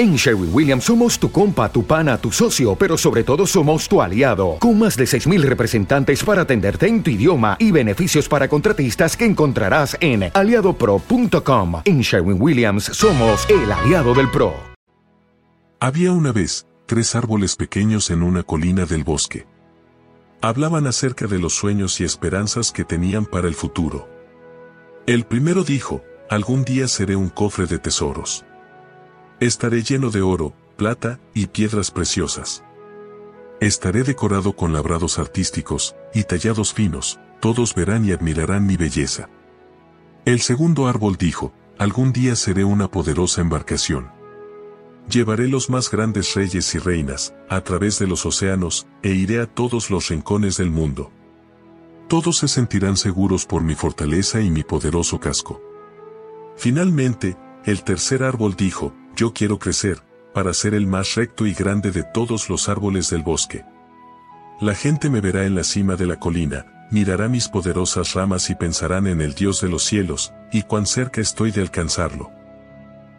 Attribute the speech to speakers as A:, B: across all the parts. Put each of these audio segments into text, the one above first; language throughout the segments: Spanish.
A: En Sherwin Williams somos tu compa, tu pana, tu socio, pero sobre todo somos tu aliado, con más de 6.000 representantes para atenderte en tu idioma y beneficios para contratistas que encontrarás en aliadopro.com. En Sherwin Williams somos el aliado del PRO.
B: Había una vez tres árboles pequeños en una colina del bosque. Hablaban acerca de los sueños y esperanzas que tenían para el futuro. El primero dijo, algún día seré un cofre de tesoros. Estaré lleno de oro, plata y piedras preciosas. Estaré decorado con labrados artísticos y tallados finos, todos verán y admirarán mi belleza. El segundo árbol dijo, algún día seré una poderosa embarcación. Llevaré los más grandes reyes y reinas, a través de los océanos, e iré a todos los rincones del mundo. Todos se sentirán seguros por mi fortaleza y mi poderoso casco. Finalmente, el tercer árbol dijo, yo quiero crecer, para ser el más recto y grande de todos los árboles del bosque. La gente me verá en la cima de la colina, mirará mis poderosas ramas y pensarán en el Dios de los cielos, y cuán cerca estoy de alcanzarlo.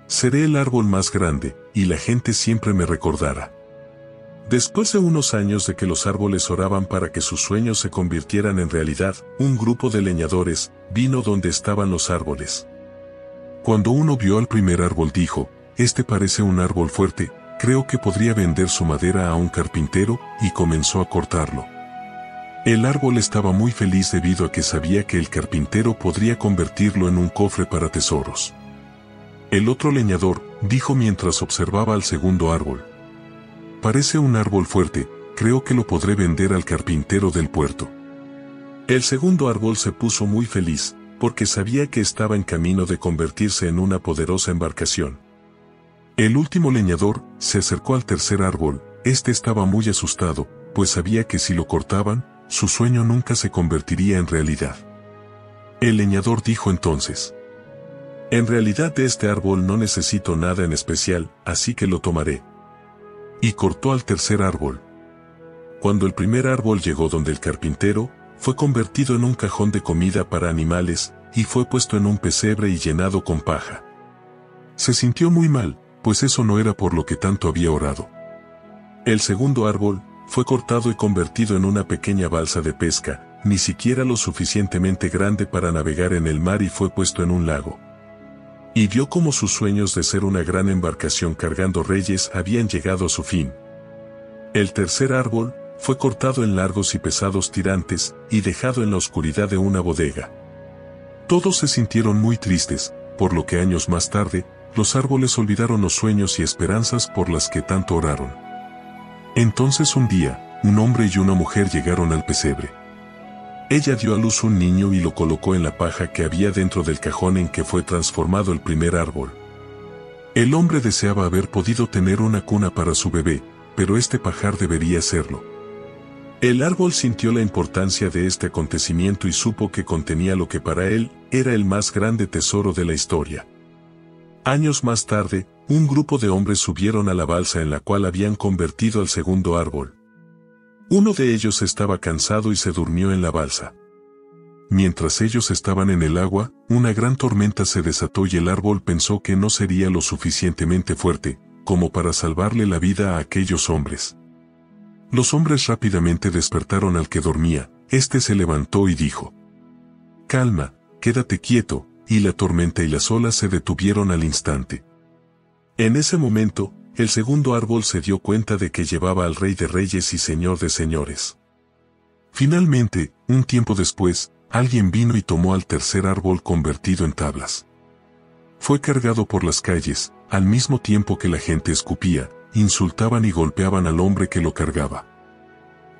B: Seré el árbol más grande, y la gente siempre me recordará. Después de unos años de que los árboles oraban para que sus sueños se convirtieran en realidad, un grupo de leñadores vino donde estaban los árboles. Cuando uno vio al primer árbol dijo, este parece un árbol fuerte, creo que podría vender su madera a un carpintero, y comenzó a cortarlo. El árbol estaba muy feliz debido a que sabía que el carpintero podría convertirlo en un cofre para tesoros. El otro leñador, dijo mientras observaba al segundo árbol. Parece un árbol fuerte, creo que lo podré vender al carpintero del puerto. El segundo árbol se puso muy feliz, porque sabía que estaba en camino de convertirse en una poderosa embarcación. El último leñador se acercó al tercer árbol, este estaba muy asustado, pues sabía que si lo cortaban, su sueño nunca se convertiría en realidad. El leñador dijo entonces, En realidad de este árbol no necesito nada en especial, así que lo tomaré. Y cortó al tercer árbol. Cuando el primer árbol llegó donde el carpintero, fue convertido en un cajón de comida para animales, y fue puesto en un pesebre y llenado con paja. Se sintió muy mal, pues eso no era por lo que tanto había orado. El segundo árbol, fue cortado y convertido en una pequeña balsa de pesca, ni siquiera lo suficientemente grande para navegar en el mar y fue puesto en un lago. Y vio cómo sus sueños de ser una gran embarcación cargando reyes habían llegado a su fin. El tercer árbol, fue cortado en largos y pesados tirantes, y dejado en la oscuridad de una bodega. Todos se sintieron muy tristes, por lo que años más tarde, los árboles olvidaron los sueños y esperanzas por las que tanto oraron. Entonces un día, un hombre y una mujer llegaron al pesebre. Ella dio a luz un niño y lo colocó en la paja que había dentro del cajón en que fue transformado el primer árbol. El hombre deseaba haber podido tener una cuna para su bebé, pero este pajar debería serlo. El árbol sintió la importancia de este acontecimiento y supo que contenía lo que para él era el más grande tesoro de la historia. Años más tarde, un grupo de hombres subieron a la balsa en la cual habían convertido al segundo árbol. Uno de ellos estaba cansado y se durmió en la balsa. Mientras ellos estaban en el agua, una gran tormenta se desató y el árbol pensó que no sería lo suficientemente fuerte, como para salvarle la vida a aquellos hombres. Los hombres rápidamente despertaron al que dormía, este se levantó y dijo. Calma, quédate quieto, y la tormenta y las olas se detuvieron al instante. En ese momento, el segundo árbol se dio cuenta de que llevaba al rey de reyes y señor de señores. Finalmente, un tiempo después, alguien vino y tomó al tercer árbol convertido en tablas. Fue cargado por las calles, al mismo tiempo que la gente escupía, insultaban y golpeaban al hombre que lo cargaba.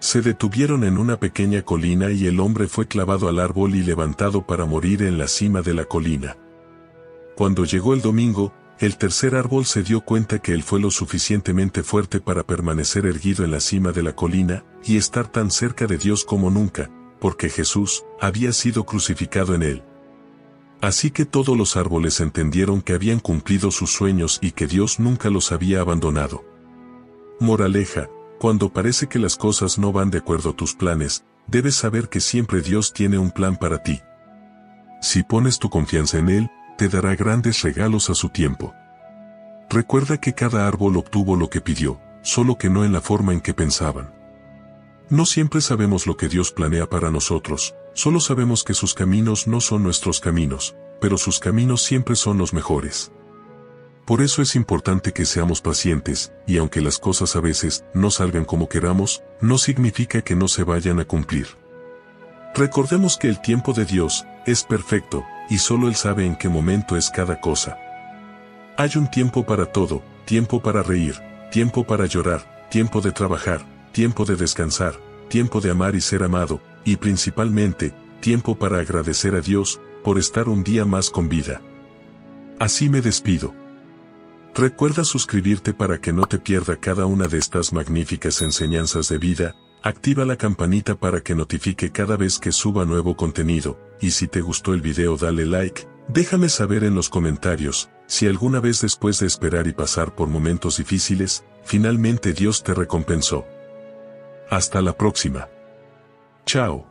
B: Se detuvieron en una pequeña colina y el hombre fue clavado al árbol y levantado para morir en la cima de la colina. Cuando llegó el domingo, el tercer árbol se dio cuenta que él fue lo suficientemente fuerte para permanecer erguido en la cima de la colina y estar tan cerca de Dios como nunca, porque Jesús había sido crucificado en él. Así que todos los árboles entendieron que habían cumplido sus sueños y que Dios nunca los había abandonado. Moraleja, cuando parece que las cosas no van de acuerdo a tus planes, debes saber que siempre Dios tiene un plan para ti. Si pones tu confianza en Él, te dará grandes regalos a su tiempo. Recuerda que cada árbol obtuvo lo que pidió, solo que no en la forma en que pensaban. No siempre sabemos lo que Dios planea para nosotros, solo sabemos que sus caminos no son nuestros caminos, pero sus caminos siempre son los mejores. Por eso es importante que seamos pacientes, y aunque las cosas a veces no salgan como queramos, no significa que no se vayan a cumplir. Recordemos que el tiempo de Dios es perfecto, y solo Él sabe en qué momento es cada cosa. Hay un tiempo para todo, tiempo para reír, tiempo para llorar, tiempo de trabajar, tiempo de descansar, tiempo de amar y ser amado, y principalmente, tiempo para agradecer a Dios por estar un día más con vida. Así me despido. Recuerda suscribirte para que no te pierda cada una de estas magníficas enseñanzas de vida, activa la campanita para que notifique cada vez que suba nuevo contenido, y si te gustó el video dale like, déjame saber en los comentarios, si alguna vez después de esperar y pasar por momentos difíciles, finalmente Dios te recompensó. Hasta la próxima. Chao.